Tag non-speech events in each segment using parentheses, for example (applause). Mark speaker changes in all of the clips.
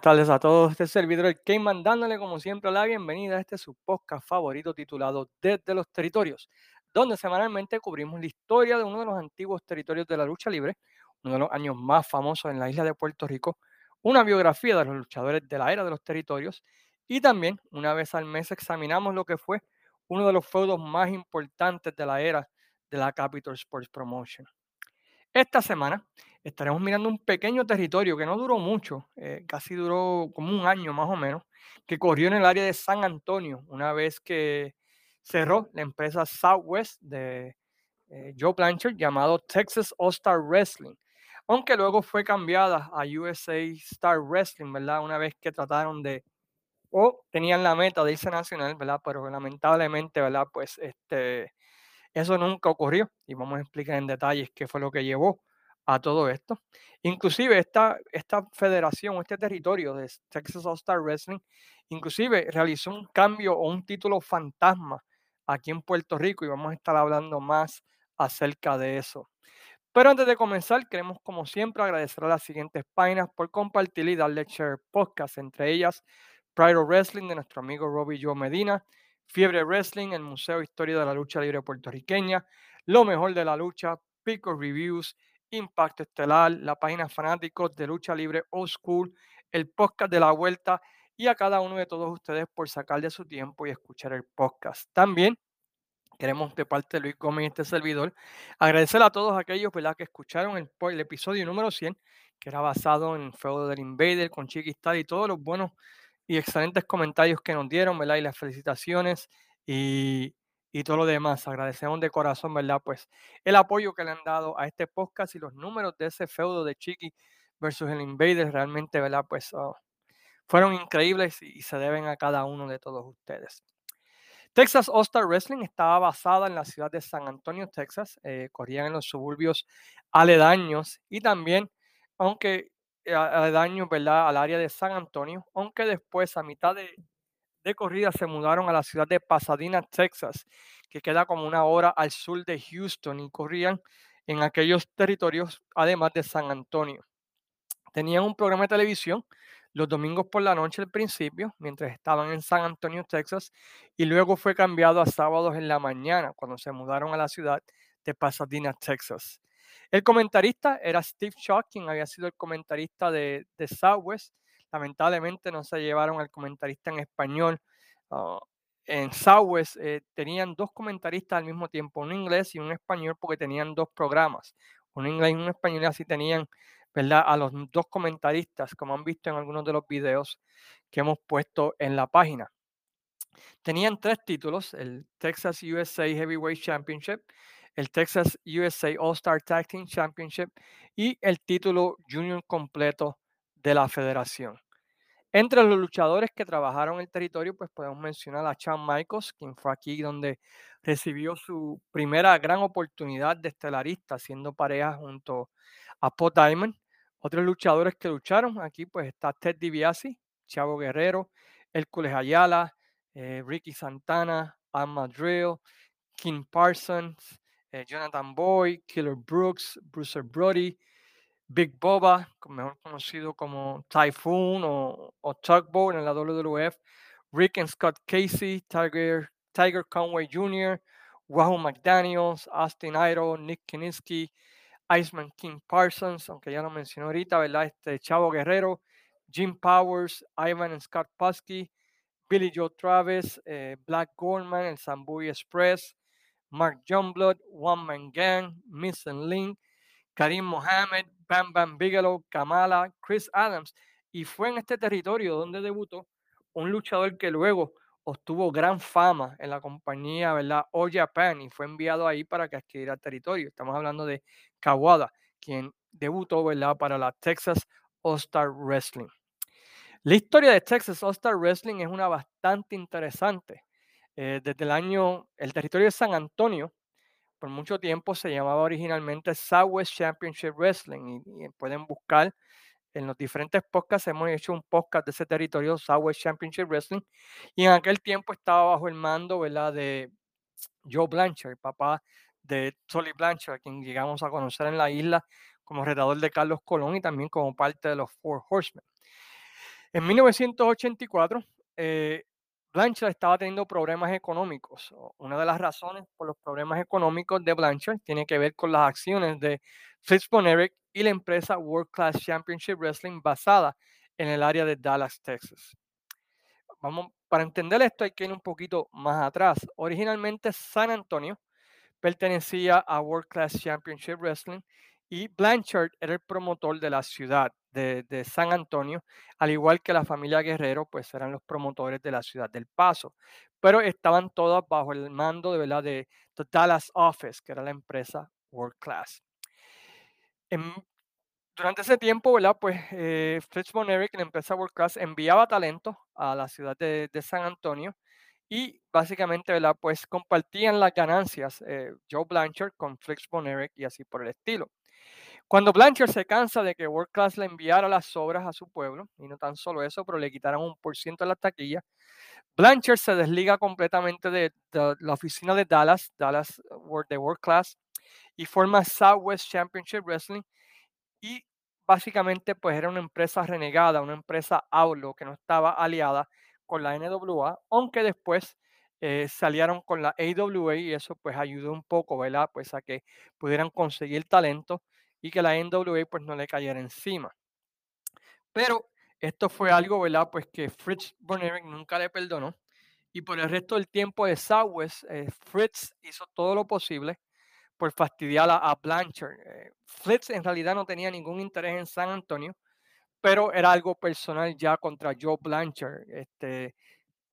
Speaker 1: Buenas tardes a todos. Este servidor el Cayman dándole como siempre la bienvenida a este su podcast favorito titulado Desde los Territorios, donde semanalmente cubrimos la historia de uno de los antiguos territorios de la lucha libre, uno de los años más famosos en la isla de Puerto Rico, una biografía de los luchadores de la era de los territorios y también una vez al mes examinamos lo que fue uno de los feudos más importantes de la era de la Capital Sports Promotion. Esta semana estaremos mirando un pequeño territorio que no duró mucho, eh, casi duró como un año más o menos, que corrió en el área de San Antonio, una vez que cerró la empresa Southwest de eh, Joe Blanchard llamado Texas All Star Wrestling, aunque luego fue cambiada a USA Star Wrestling, ¿verdad? Una vez que trataron de, o tenían la meta de irse nacional, ¿verdad? Pero lamentablemente, ¿verdad? Pues este eso nunca ocurrió y vamos a explicar en detalles qué fue lo que llevó a todo esto. Inclusive esta, esta federación, este territorio de Texas All Star Wrestling, inclusive realizó un cambio o un título fantasma aquí en Puerto Rico y vamos a estar hablando más acerca de eso. Pero antes de comenzar, queremos como siempre agradecer a las siguientes páginas por compartir y darle share podcast, entre ellas Pride of Wrestling de nuestro amigo Robbie Joe Medina, Fiebre Wrestling, el Museo Historia de la Lucha Libre Puertorriqueña, Lo Mejor de la Lucha, Pico Reviews, Impacto Estelar, la página Fanáticos de Lucha Libre Old School, el podcast de la Vuelta y a cada uno de todos ustedes por sacar de su tiempo y escuchar el podcast. También queremos de parte de Luis Gómez y este servidor agradecer a todos aquellos que escucharon el, episodio número 100 que era basado en del Invader con Chiquistal y todos los buenos y excelentes comentarios que nos dieron, ¿verdad? Y las felicitaciones y, y todo lo demás. Agradecemos de corazón, ¿verdad? Pues el apoyo que le han dado a este podcast y los números de ese feudo de Chiqui versus el Invader realmente, ¿verdad? Pues oh, fueron increíbles y se deben a cada uno de todos ustedes. Texas All Star Wrestling estaba basada en la ciudad de San Antonio, Texas. Eh, corrían en los suburbios aledaños y también, aunque eh, daño ¿verdad? al área de San Antonio, aunque después a mitad de, de corrida se mudaron a la ciudad de Pasadena, Texas, que queda como una hora al sur de Houston y corrían en aquellos territorios, además de San Antonio. Tenían un programa de televisión los domingos por la noche al principio, mientras estaban en San Antonio, Texas, y luego fue cambiado a sábados en la mañana, cuando se mudaron a la ciudad de Pasadena, Texas. El comentarista era Steve Shaw, quien había sido el comentarista de, de Southwest. Lamentablemente no se llevaron al comentarista en español. Ah, en Southwest eh, tenían dos comentaristas al mismo tiempo, un inglés y un español, porque tenían dos programas, un inglés y un español, y así tenían ¿verdad? a los dos comentaristas, como han visto en algunos de los videos que hemos puesto en la página. Tenían tres títulos, el Texas USA Heavyweight Championship, el Texas USA All-Star Tag Team Championship y el título junior completo de la federación. Entre los luchadores que trabajaron el territorio, pues podemos mencionar a Shawn Michaels, quien fue aquí donde recibió su primera gran oportunidad de estelarista, siendo pareja junto a Paul Diamond. Otros luchadores que lucharon aquí, pues está Ted DiBiase, Chavo Guerrero, Hércules Ayala, eh, Ricky Santana, Alma Drill, King Parsons, eh, Jonathan Boy, Killer Brooks, Bruce Brody, Big Boba, mejor conocido como Typhoon o, o Tugboat en la WWF, Rick and Scott Casey, Tiger, Tiger Conway Jr., Wahoo McDaniels, Austin Idol, Nick Kiniski, Iceman King Parsons, aunque ya lo mencioné ahorita, ¿verdad? Este Chavo Guerrero, Jim Powers, Ivan and Scott Pusky, Billy Joe Travis, eh, Black Goldman, el Sambuy Express, Mark Youngblood, One Man Gang, Missing Link, Karim Mohamed, Bam Bam Bigelow, Kamala, Chris Adams. Y fue en este territorio donde debutó un luchador que luego obtuvo gran fama en la compañía, ¿verdad? All Japan y fue enviado ahí para que adquiriera territorio. Estamos hablando de Kawada, quien debutó, ¿verdad? Para la Texas All Star Wrestling. La historia de Texas All Star Wrestling es una bastante interesante. Eh, desde el año, el territorio de San Antonio, por mucho tiempo se llamaba originalmente Southwest Championship Wrestling y, pueden buscar en los diferentes podcasts, hemos hecho un podcast de ese territorio, Southwest Championship Wrestling, y en aquel tiempo estaba bajo el mando, de Joe Blanchard, papá de Tolly Blanchard, quien llegamos a conocer en la isla como retador de Carlos Colón y también como parte de los Four Horsemen. En 1984, eh, Blanchard estaba teniendo problemas económicos. Una de las razones por los problemas económicos de Blanchard tiene que ver con las acciones de Fitzbonerick y la empresa World Class Championship Wrestling basada en el área de Dallas, Texas. Vamos, para entender esto hay que ir un poquito más atrás. Originalmente San Antonio pertenecía a World Class Championship Wrestling y Blanchard era el promotor de la ciudad de, San Antonio, al igual que la familia Guerrero, pues eran los promotores de la ciudad del Paso, pero estaban todas bajo el mando de, ¿verdad? de The Dallas Office, que era la empresa World Class. durante ese tiempo, ¿verdad? Pues eh, Fritz la empresa World Class, enviaba talento a la ciudad de, San Antonio y básicamente, ¿verdad? Pues compartían las ganancias eh, Joe Blanchard con Fritz von Erich y así por el estilo. Cuando Blanchard se cansa de que World Class le enviara las obras a su pueblo, y no tan solo eso, pero le quitaran un por ciento de la taquilla, Blanchard se desliga completamente de, la oficina de Dallas, Dallas uh, de World Class, y forma Southwest Championship Wrestling. Y básicamente, pues era una empresa renegada, una empresa AULO que no estaba aliada con la NWA, aunque después eh, salieron con la AWA y eso pues ayudó un poco, ¿verdad? Pues a que pudieran conseguir talento y que la NWA pues no le cayera encima. Pero esto fue algo, ¿verdad? Pues que Fritz von nunca le perdonó y por el resto del tiempo de Southwest, eh, Fritz hizo todo lo posible por fastidiar a, Blanchard. Eh, Fritz en realidad no tenía ningún interés en San Antonio, pero era algo personal ya contra Joe Blanchard, este,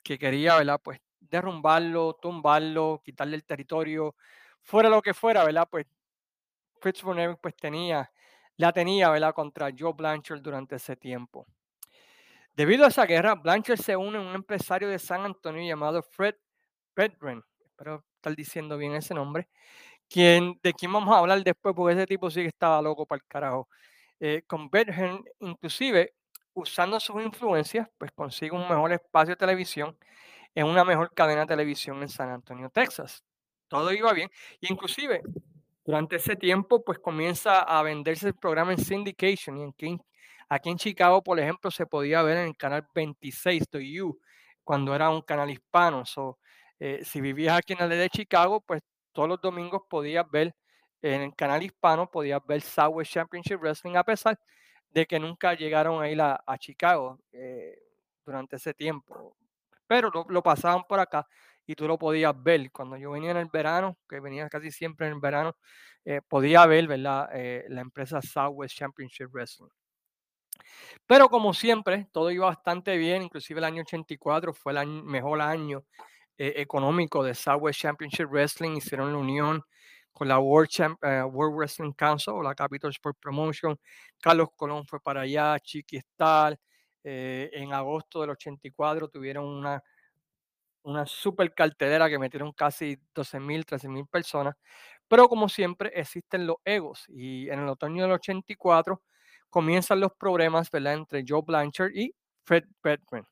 Speaker 1: que quería, ¿verdad? Pues derrumbarlo, tumbarlo, quitarle el territorio, fuera lo que fuera, ¿verdad? Pues Fritz von pues tenía, la tenía, ¿verdad? Contra Joe Blanchard durante ese tiempo. Debido a esa guerra, Blanchard se une a un empresario de San Antonio llamado Fred Bedren, espero estar diciendo bien ese nombre, quien, de quien vamos a hablar después, porque ese tipo sí que estaba loco para el carajo. Eh, con Bedren, inclusive, usando sus influencias, pues consigue un mejor espacio de televisión en una mejor cadena de televisión en San Antonio, Texas. Todo iba bien. Inclusive durante ese tiempo, pues comienza a venderse el programa en syndication. Y en, aquí en Chicago, por ejemplo, se podía ver en el canal 26 de You, cuando era un canal hispano. So, eh, si vivías aquí en el de Chicago, pues todos los domingos podías ver en el canal hispano, podías ver Southwest Championship Wrestling, a pesar de que nunca llegaron a a, Chicago eh, durante ese tiempo. Pero lo pasaban por acá y tú lo podías ver. Cuando yo venía en el verano, que venía casi siempre en el verano, eh, podía ver ¿verdad? Eh, la empresa Southwest Championship Wrestling. Pero como siempre, todo iba bastante bien, inclusive el año 84 fue el mejor año eh, económico de Southwest Championship Wrestling, hicieron la unión con la World, World Wrestling Council o la Capital Sport Promotion. Carlos Colón fue para allá, Chiqui Star. en agosto del 84 tuvieron una una super cartelera que metieron casi 12 mil, 13 mil personas. Pero como siempre existen los egos y en el otoño del 84 comienzan los problemas ¿verdad? entre Joe Blanchard y Fred Bedman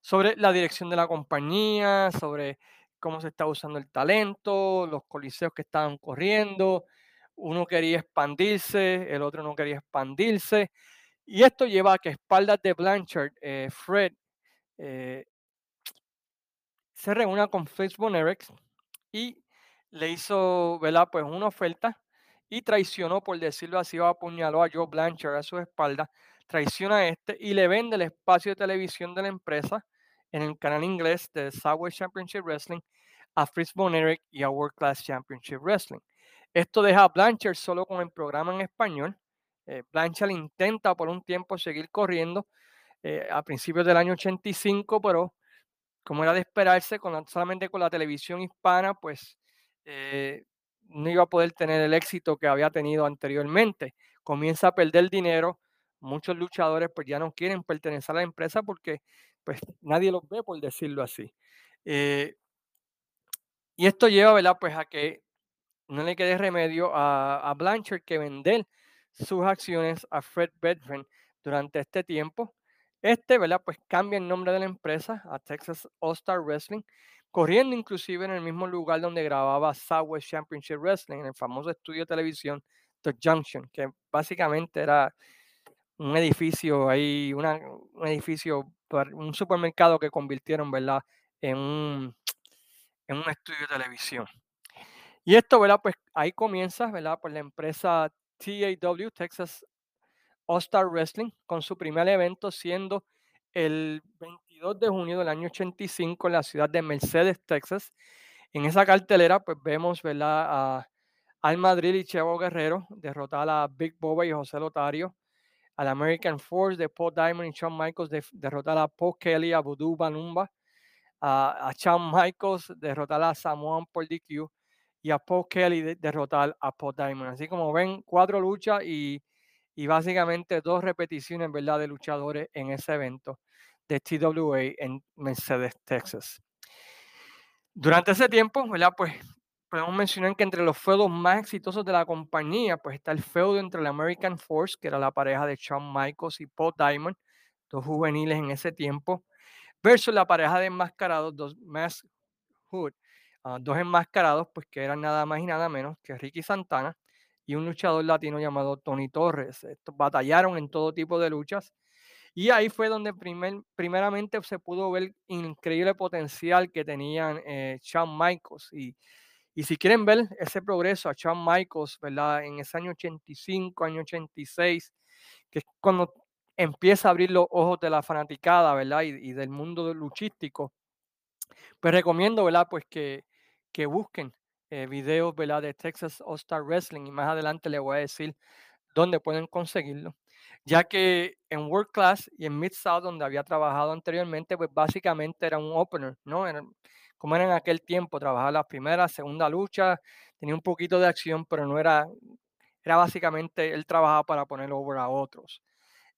Speaker 1: sobre la dirección de la compañía, sobre cómo se está usando el talento, los coliseos que estaban corriendo. Uno quería expandirse, el otro no quería expandirse. Y esto lleva a que espaldas de Blanchard, eh, Fred, eh, se reúna con Fritz von y le hizo, ¿verdad? Pues una oferta y traicionó, por decirlo así, apuñaló a Joe Blanchard a su espalda, traiciona a este y le vende el espacio de televisión de la empresa en el canal inglés de Southwest Championship Wrestling a Fritz von y a World Class Championship Wrestling. Esto deja a Blanchard solo con el programa en español. Eh, Blanchard intenta por un tiempo seguir corriendo eh, a principios del año 85, pero como era de esperarse, con solamente con la televisión hispana, pues eh, no iba a poder tener el éxito que había tenido anteriormente. Comienza a perder dinero. Muchos luchadores pues ya no quieren pertenecer a la empresa porque pues nadie los ve, por decirlo así. Eh, y esto lleva. Pues a que no le quede remedio a, a Blanchard que vender sus acciones a Fred Bedford durante este tiempo este, ¿verdad? Pues cambia el nombre de la empresa a Texas All Star Wrestling, corriendo inclusive en el mismo lugar donde grababa Southwest Championship Wrestling, en el famoso estudio de televisión The Junction, que básicamente era un edificio ahí, un edificio, un supermercado que convirtieron, ¿verdad? En un, en un estudio de televisión. Y esto, ¿verdad? Pues ahí comienza, ¿verdad? Pues la empresa TAW, Texas All Star Wrestling, con su primer evento siendo el 22 de junio del año 85 en la ciudad de Mercedes, Texas. En esa cartelera, pues vemos. A Al Madrid y Chevo Guerrero derrotar a Big Boba y José Lotario. Al American Force de Paul Diamond y Shawn Michaels de, derrotar a Paul Kelly, a Voodoo Banumba. A, a Shawn Michaels derrotar a Samoan por DQ y a Paul Kelly de, derrotar a Paul Diamond. Así como ven, cuatro luchas y, y básicamente dos repeticiones, ¿verdad? De luchadores en ese evento de TWA en Mercedes, Texas. Durante ese tiempo, ¿verdad? Pues podemos mencionar que entre los feudos más exitosos de la compañía, pues está el feudo entre la American Force, que era la pareja de Shawn Michaels y Paul Diamond, dos juveniles en ese tiempo, versus la pareja de enmascarados, dos Mask Hood, uh, dos enmascarados, pues que eran nada más y nada menos que Ricky Santana y un luchador latino llamado Tony Torres. Estos batallaron en todo tipo de luchas y ahí fue donde primer, primeramente se pudo ver increíble potencial que tenían eh, Shawn Michaels. Y, y si quieren ver ese progreso a Shawn Michaels, ¿verdad? En ese año 85, año 86, que es cuando empieza a abrir los ojos de la fanaticada, ¿verdad? Y, y del mundo luchístico, pues recomiendo, ¿verdad? Pues que, que busquen eh, videos, ¿verdad? De Texas All Star Wrestling y más adelante les voy a decir dónde pueden conseguirlo, ya que en World Class y en Mid South, donde había trabajado anteriormente, pues básicamente era un opener, ¿no? Era, como era en aquel tiempo, trabajaba la primera, segunda lucha, tenía un poquito de acción, pero no era, era básicamente, él trabajaba para poner over a otros.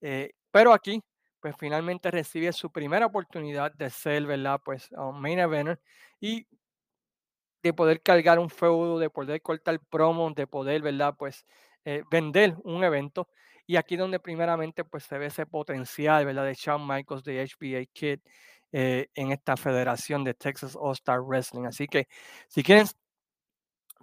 Speaker 1: Eh, pero aquí, pues finalmente recibe su primera oportunidad de ser, ¿verdad? Pues un main eventer y de poder cargar un feudo, de poder cortar promos, de poder, ¿verdad? Pues eh, vender un evento. Y aquí donde primeramente pues se ve ese potencial, ¿verdad? De Shawn Michaels de HBA Kid eh, en esta federación de Texas All Star Wrestling. Así que si quieren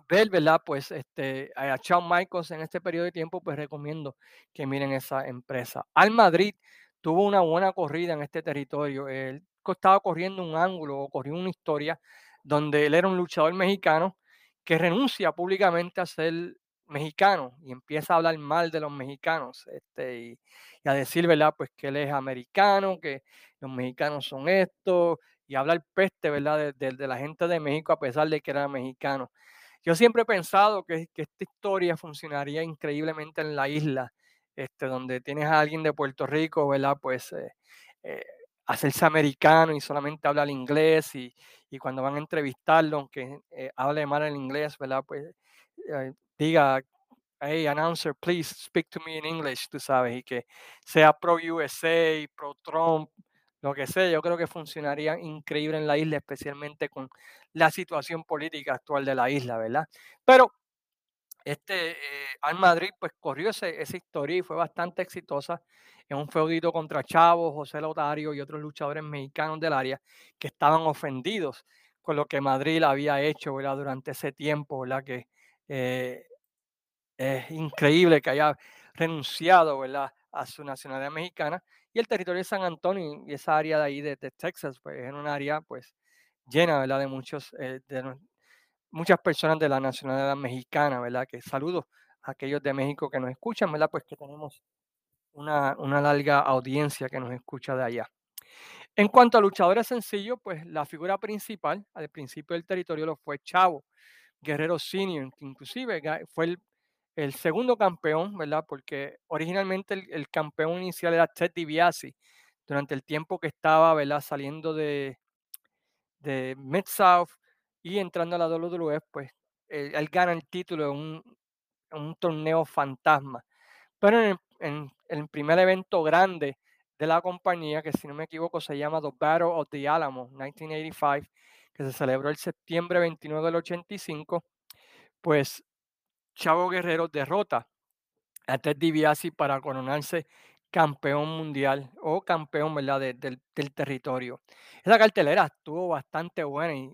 Speaker 1: ver, ¿verdad? Pues este, a Shawn Michaels en este periodo de tiempo, pues recomiendo que miren esa empresa. Al Madrid tuvo una buena corrida en este territorio. Él estaba corriendo un ángulo o corrió una historia donde él era un luchador mexicano que renuncia públicamente a ser mexicano y empieza a hablar mal de los mexicanos este, y, a decir, ¿verdad? Pues que él es americano, que los mexicanos son esto, y hablar peste, ¿verdad? De, de la gente de México a pesar de que era mexicano. Yo siempre he pensado que, que, esta historia funcionaría increíblemente en la isla, este, donde tienes a alguien de Puerto Rico, ¿verdad? Pues eh, eh, hacerse americano y solamente hablar inglés y, y, cuando van a entrevistarlo, aunque eh, hable mal el inglés, ¿verdad? Pues eh, diga, hey, announcer, please speak to me in English, tú sabes, y que sea pro USA, pro Trump, lo que sea, yo creo que funcionaría increíble en la isla, especialmente con la situación política actual de la isla, ¿verdad? Pero este eh, Al Madrid pues corrió ese, esa historia y fue bastante exitosa en un feudito contra Chavo, José Lotario y otros luchadores mexicanos del área que estaban ofendidos con lo que Madrid había hecho durante ese tiempo, ¿verdad? que eh, es increíble que haya renunciado ¿verdad? a su nacionalidad mexicana y el territorio de San Antonio y esa área de ahí de, Texas pues es un área pues llena de muchos eh, muchas personas de la nacionalidad mexicana, ¿verdad? Que saludo a aquellos de México que nos escuchan, ¿verdad? Pues que tenemos una, una larga audiencia que nos escucha de allá. En cuanto a luchadores sencillos, pues la figura principal al principio del territorio lo fue Chavo, Guerrero Senior, que inclusive fue el, segundo campeón, ¿verdad? Porque originalmente el, el, campeón inicial era Ted DiBiase, durante el tiempo que estaba, ¿verdad? Saliendo de, de Mid-South y entrando a la WWF, pues él, él gana el título en un, un, torneo fantasma. Pero en el, primer evento grande de la compañía, que si no me equivoco se llama The Battle of the Alamo 1985, que se celebró el septiembre 29 del 85, pues Chavo Guerrero derrota a Ted DiBiase para coronarse campeón mundial o campeón ¿verdad? De, del territorio. Esa cartelera estuvo bastante buena y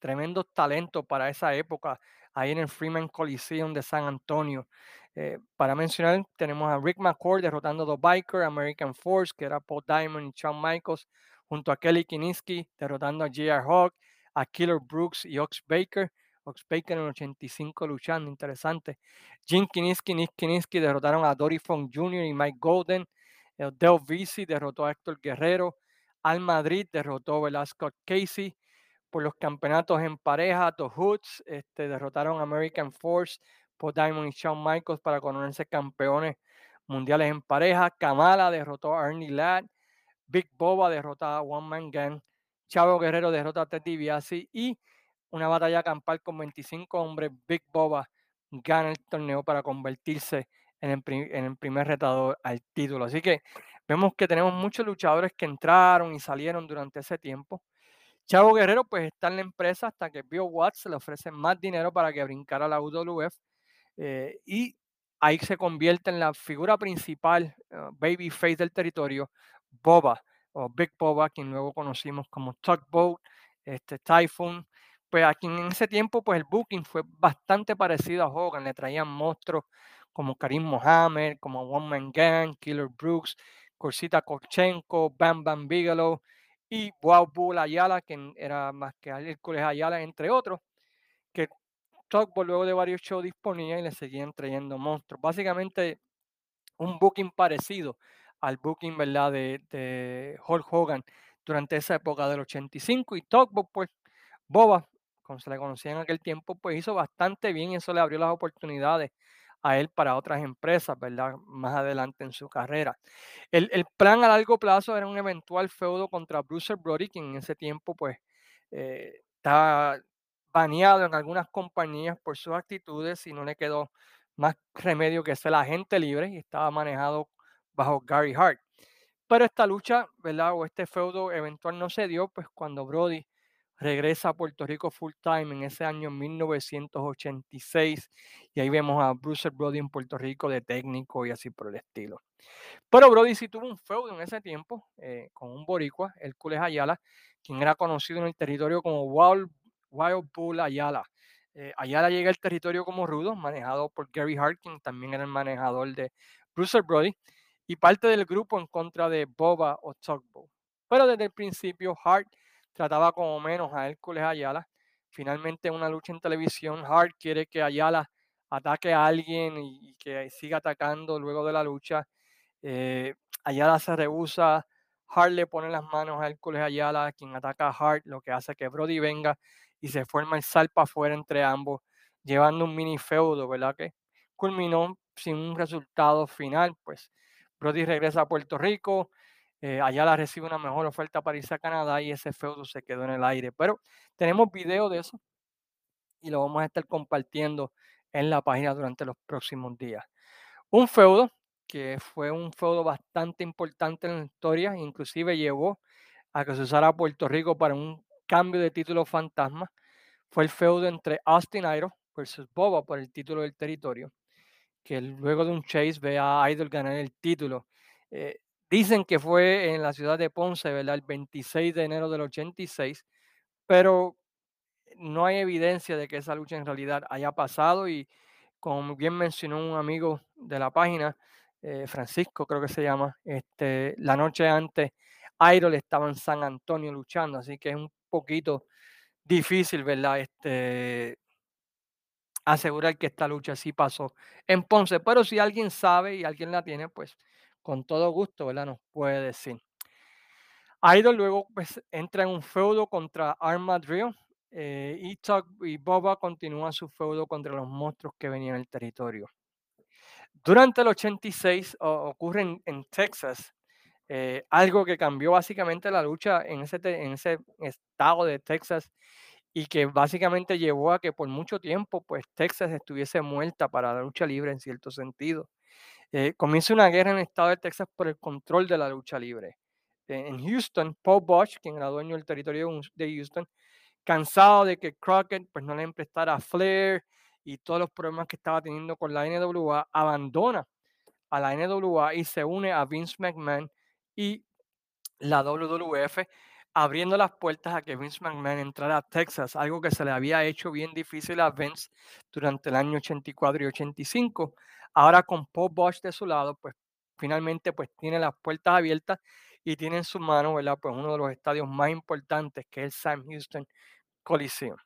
Speaker 1: tremendos talentos para esa época, ahí en el Freeman Coliseum de San Antonio. Eh, para mencionar, tenemos a Rick McCord derrotando a The Biker, American Force, que era Paul Diamond y Shawn Michaels, junto a Kelly Kiniski derrotando a J.R. Hawk, a Killer Brooks y Ox Baker. Ox Baker en el 85 luchando, interesante. Jim Kiniski Nick Kiniski derrotaron a Dory Funk Jr. y Mike Golden. El Del Vici derrotó a Héctor Guerrero. Al Madrid derrotó a Velasco Casey. Por los campeonatos en pareja, The Hoods este, derrotaron American Force, Paul Diamond y Shawn Michaels para conocerse campeones mundiales en pareja. Kamala derrotó a Ernie Ladd. Big Boba derrotó a One Man Gang. Chavo Guerrero derrota a Ted DiBiase y una batalla campal con 25 hombres. Big Boba gana el torneo para convertirse en el, en el primer retador al título. Así que vemos que tenemos muchos luchadores que entraron y salieron durante ese tiempo. Chavo Guerrero pues está en la empresa hasta que Bill Watts le ofrece más dinero para que brincara a la UWF eh, y ahí se convierte en la figura principal, uh, babyface del territorio, Boba o Big Boba, quien luego conocimos como Tugboat, este, Typhoon. Pues aquí en ese tiempo pues el booking fue bastante parecido a Hogan, le traían monstruos como Karim Mohammed, como One Man Gang, Killer Brooks, Corsita Kochenko, Bam Bam Bigelow, y Wow Bull Ayala, que era más que Hércules Ayala, entre otros, que Tugboat luego de varios shows disponía y le seguían trayendo monstruos. Básicamente un booking parecido al booking ¿verdad? De, de Hulk Hogan durante esa época del 85 y Tugboat pues Boba, como se le conocía en aquel tiempo, pues hizo bastante bien y eso le abrió las oportunidades a él para otras empresas, ¿verdad? Más adelante en su carrera. El, el plan a largo plazo era un eventual feudo contra Bruce Brody, quien en ese tiempo, pues, eh, estaba baneado en algunas compañías por sus actitudes y no le quedó más remedio que ser agente libre y estaba manejado bajo Gary Hart. Pero esta lucha, ¿verdad? O este feudo eventual no se dio, pues cuando Brody regresa a Puerto Rico full time en ese año 1986 y ahí vemos a Bruce Brody en Puerto Rico de técnico y así por el estilo. Pero Brody sí tuvo un feudo en ese tiempo eh, con un boricua, el Cules Ayala, quien era conocido en el territorio como Wild, Wild Bull Ayala. Eh, Ayala llega al territorio como rudo, manejado por Gary Hart, quien también era el manejador de Bruce Brody, y parte del grupo en contra de Boba o Tugboat. Pero desde el principio Hart trataba como menos a Hércules Ayala. Finalmente, en una lucha en televisión, Hart quiere que Ayala ataque a alguien y, que siga atacando luego de la lucha. Eh, Ayala se rehúsa. Hart le pone las manos a Hércules Ayala, quien ataca a Hart, lo que hace que Brody venga y se forma el salpa afuera entre ambos, llevando un mini feudo, ¿verdad? Que culminó sin un resultado final, pues Brody regresa a Puerto Rico, eh, Ayala recibe una mejor oferta para irse a Canadá y ese feudo se quedó en el aire. Pero tenemos video de eso y lo vamos a estar compartiendo en la página durante los próximos días. Un feudo que fue un feudo bastante importante en la historia, inclusive llevó a que se usara Puerto Rico para un cambio de título fantasma, fue el feudo entre Austin Idol versus Boba por el título del territorio, que luego de un chase ve a Idol ganar el título. Eh, Dicen que fue en la ciudad de Ponce, ¿verdad? El 26 de enero del 86, pero no hay evidencia de que esa lucha en realidad haya pasado y como bien mencionó un amigo de la página, eh, Francisco creo que se llama, este, la noche antes Idol estaba en San Antonio luchando, así que es un poquito difícil, ¿verdad? Este, asegurar que esta lucha sí pasó en Ponce, pero si alguien sabe y alguien la tiene, pues con todo gusto, ¿verdad? Nos puede decir. Idol luego pues, entra en un feudo contra Armadillo eh, y, Boba continúa su feudo contra los monstruos que venían del territorio. Durante el 86 ocurre en, Texas eh, algo que cambió básicamente la lucha en ese, en ese estado de Texas y que básicamente llevó a que por mucho tiempo pues Texas estuviese muerta para la lucha libre en cierto sentido. Eh, comienza una guerra en el estado de Texas por el control de la lucha libre. Eh, en Houston, Paul Bosch, quien era dueño del territorio de Houston, cansado de que Crockett pues, no le emprestara a Flair y todos los problemas que estaba teniendo con la NWA, abandona a la NWA y se une a Vince McMahon y la WWF abriendo las puertas a que Vince McMahon entrara a Texas, algo que se le había hecho bien difícil a Vince durante el año 84 y 85. Ahora con Paul Bosch de su lado, pues finalmente pues tiene las puertas abiertas y tiene en su mano, ¿verdad? Pues uno de los estadios más importantes que es el Sam Houston Coliseum.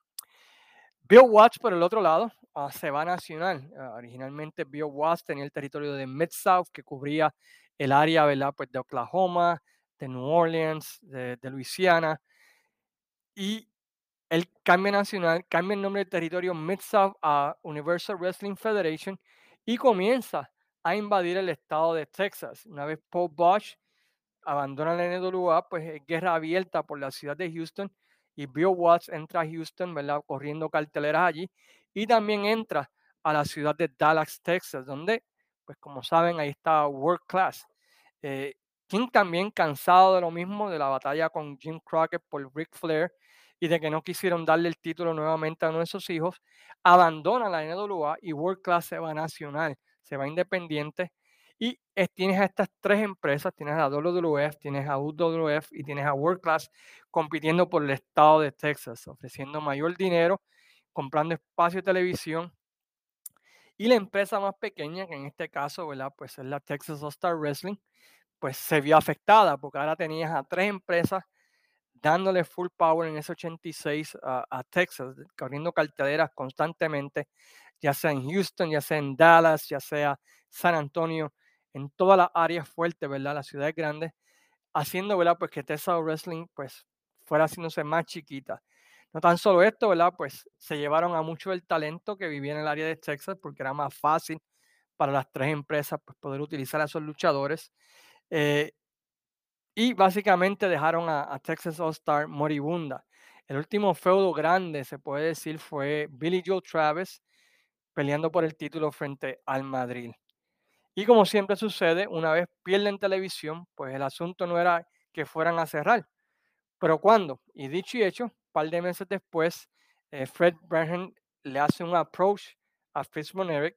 Speaker 1: Bill Watts, por el otro lado, uh, se va nacional. Uh, originalmente Bill Watts tenía el territorio de Mid-South que cubría el área ¿verdad? Pues de Oklahoma, de New Orleans, de, Luisiana. Y él cambia nacional, cambia el nombre del territorio Mid-South a Universal Wrestling Federation y comienza a invadir el estado de Texas. Una vez Paul Bosch abandona la NWA, pues es guerra abierta por la ciudad de Houston y Bill Watts entra a Houston, ¿verdad? Corriendo carteleras allí y también entra a la ciudad de Dallas, Texas, donde, pues como saben, ahí está World Class. Eh, King también cansado de lo mismo, de la batalla con Jim Crockett por Ric Flair y de que no quisieron darle el título nuevamente a uno de sus hijos, abandona la NWA y World Class se va nacional, se va independiente y tienes a estas tres empresas, tienes a WWF, tienes a UWF y tienes a World Class compitiendo por el estado de Texas, ofreciendo mayor dinero, comprando espacio de televisión. Y la empresa más pequeña, que en este caso, ¿verdad? Pues es la Texas All Star Wrestling, pues se vio afectada porque ahora tenías a tres empresas dándole full power en ese 86 a, Texas, corriendo carteleras constantemente, ya sea en Houston, ya sea en Dallas, ya sea San Antonio, en todas las áreas fuertes, ¿verdad? Las ciudades grandes, haciendo, ¿verdad? Pues que Texas Wrestling, pues, fuera haciéndose más chiquita. No tan solo esto, ¿verdad? Pues se llevaron a mucho del talento que vivía en el área de Texas porque era más fácil para las tres empresas pues, poder utilizar a esos luchadores. Eh, y básicamente dejaron a, Texas All Star moribunda. El último feudo grande, se puede decir, fue Billy Joe Travis peleando por el título frente al Madrid. Y como siempre sucede, una vez pierden televisión, pues el asunto no era que fueran a cerrar. Pero cuando, y dicho y hecho, un par de meses después, eh, Fred Branham le hace un approach a Fitzmaurice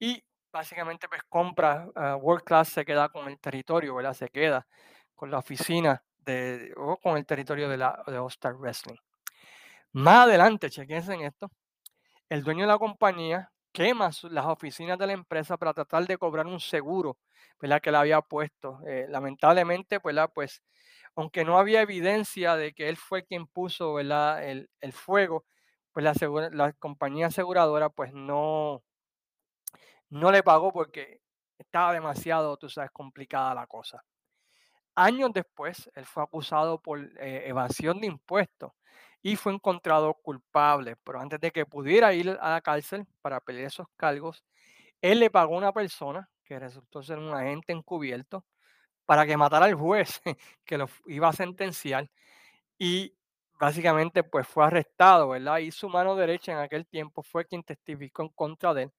Speaker 1: y básicamente pues compra uh, World Class, se queda con el territorio, ¿verdad? Se queda con la oficina de, o con el territorio de, la, de All Star Wrestling. Más adelante, chequense en esto, el dueño de la compañía quema las oficinas de la empresa para tratar de cobrar un seguro. Que le había puesto. Eh, lamentablemente, ¿verdad? Pues, aunque no había evidencia de que él fue quien puso. El, el fuego, pues la, la compañía aseguradora, pues no, no le pagó porque estaba demasiado, tú sabes, complicada la cosa. Años después, él fue acusado por eh, evasión de impuestos y fue encontrado culpable. Pero antes de que pudiera ir a la cárcel para pelear esos cargos, él le pagó a una persona que resultó ser un agente encubierto para que matara al juez (laughs) que lo iba a sentenciar y básicamente pues fue arrestado, ¿verdad? Y su mano derecha en aquel tiempo fue quien testificó en contra de él.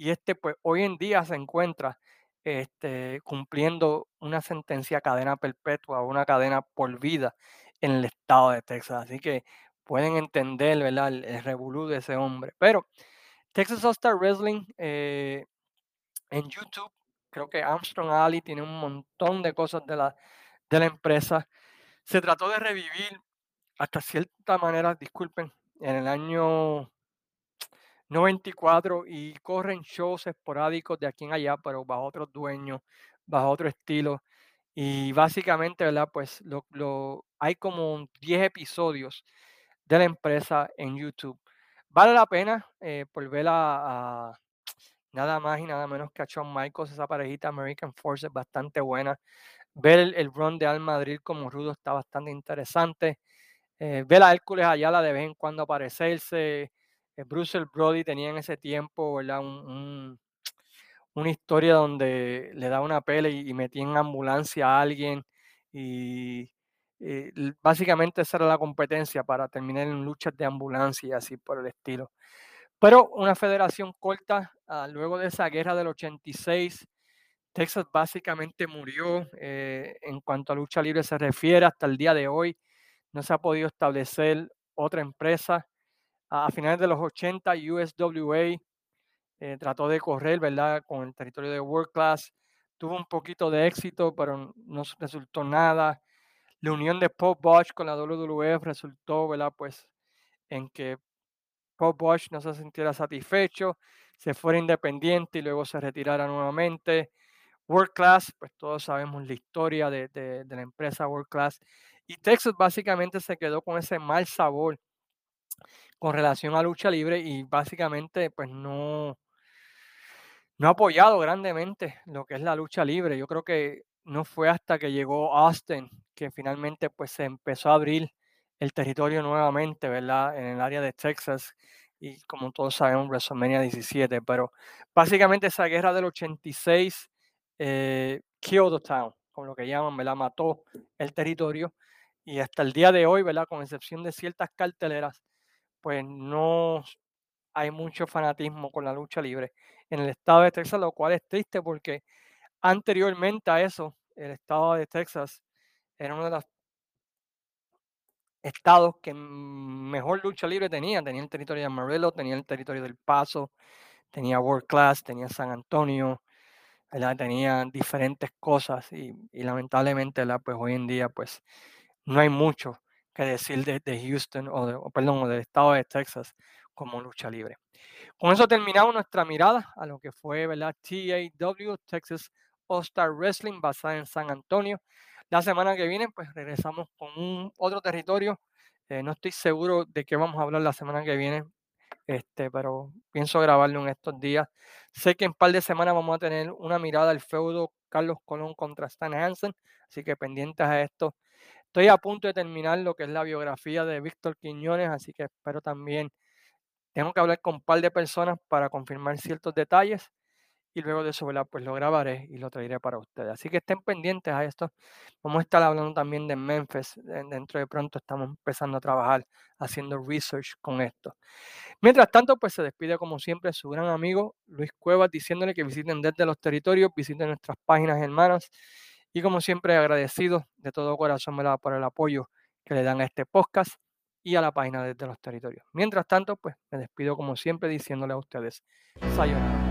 Speaker 1: Y este pues hoy en día se encuentra este, cumpliendo una sentencia cadena perpetua, una cadena por vida en el estado de Texas. Así que pueden entender ¿verdad? el, el revolú de ese hombre. Pero Texas All Star Wrestling eh, en YouTube, creo que Armstrong Alley tiene un montón de cosas de la, de la empresa. Se trató de revivir hasta cierta manera, disculpen, en el año 94 y corren shows esporádicos de aquí en allá, pero bajo otros dueños, bajo otro estilo. Y básicamente, ¿verdad? Pues lo, lo, hay como 10 episodios de la empresa en YouTube. Vale la pena eh, por ver a, nada más y nada menos que a Shawn Michaels, esa parejita American Force es bastante buena. Ver el, run de Al Madrid como rudo está bastante interesante. Eh, ver a Hércules Ayala de vez en cuando aparecerse. Eh, Bruce Brody tenía en ese tiempo una historia donde le da una pele y, metía en ambulancia a alguien y, eh, básicamente esa era la competencia para terminar en luchas de ambulancia y así por el estilo. Pero una federación corta, ah, luego de esa guerra del 86, Texas básicamente murió eh, en cuanto a lucha libre se refiere hasta el día de hoy. No se ha podido establecer otra empresa a finales de los 80, USWA eh, trató de correr, ¿verdad? Con el territorio de World Class. Tuvo un poquito de éxito, pero no resultó nada. La unión de Paul Bosch con la WWF resultó, ¿verdad? Pues en que Paul Bosch no se sintiera satisfecho, se fuera independiente y luego se retirara nuevamente. World Class, pues todos sabemos la historia de, de, de la empresa World Class. Y Texas básicamente se quedó con ese mal sabor con relación a lucha libre y básicamente pues no, no ha apoyado grandemente lo que es la lucha libre. Yo creo que no fue hasta que llegó Austin que finalmente pues se empezó a abrir el territorio nuevamente, ¿verdad? En el área de Texas y como todos sabemos WrestleMania 17, pero básicamente esa guerra del 86 eh, killed town, como lo que llaman, ¿verdad? Mató el territorio y hasta el día de hoy, ¿verdad? Con excepción de ciertas carteleras, pues no hay mucho fanatismo con la lucha libre en el estado de Texas, lo cual es triste porque anteriormente a eso, el estado de Texas era uno de los estados que mejor lucha libre tenía. Tenía el territorio de Amarillo, tenía el territorio del Paso, tenía World Class, tenía San Antonio, ¿verdad? tenía diferentes cosas y, y lamentablemente pues hoy en día pues no hay mucho que decir de, de Houston o, de, perdón, o del estado de Texas como lucha libre. Con eso terminamos nuestra mirada a lo que fue ¿verdad? TAW, Texas All Star Wrestling, basada en San Antonio. La semana que viene, pues regresamos con un otro territorio. Eh, no estoy seguro de qué vamos a hablar la semana que viene, este, pero pienso grabarlo en estos días. Sé que en un par de semanas vamos a tener una mirada al feudo Carlos Colón contra Stan Hansen, así que pendientes a esto. Estoy a punto de terminar lo que es la biografía de Víctor Quiñones, así que espero también. Tengo que hablar con un par de personas para confirmar ciertos detalles y luego de eso, pues lo grabaré y lo traeré para ustedes. Así que estén pendientes a esto. Vamos a estar hablando también de Memphis. Dentro de pronto estamos empezando a trabajar haciendo research con esto. Mientras tanto, pues se despide como siempre su gran amigo Luis Cuevas diciéndole que visiten desde los territorios, visiten nuestras páginas hermanas y como siempre agradecido de todo corazón por el apoyo que le dan a este podcast y a la página desde los territorios. Mientras tanto, pues me despido como siempre diciéndole a ustedes, sayonara.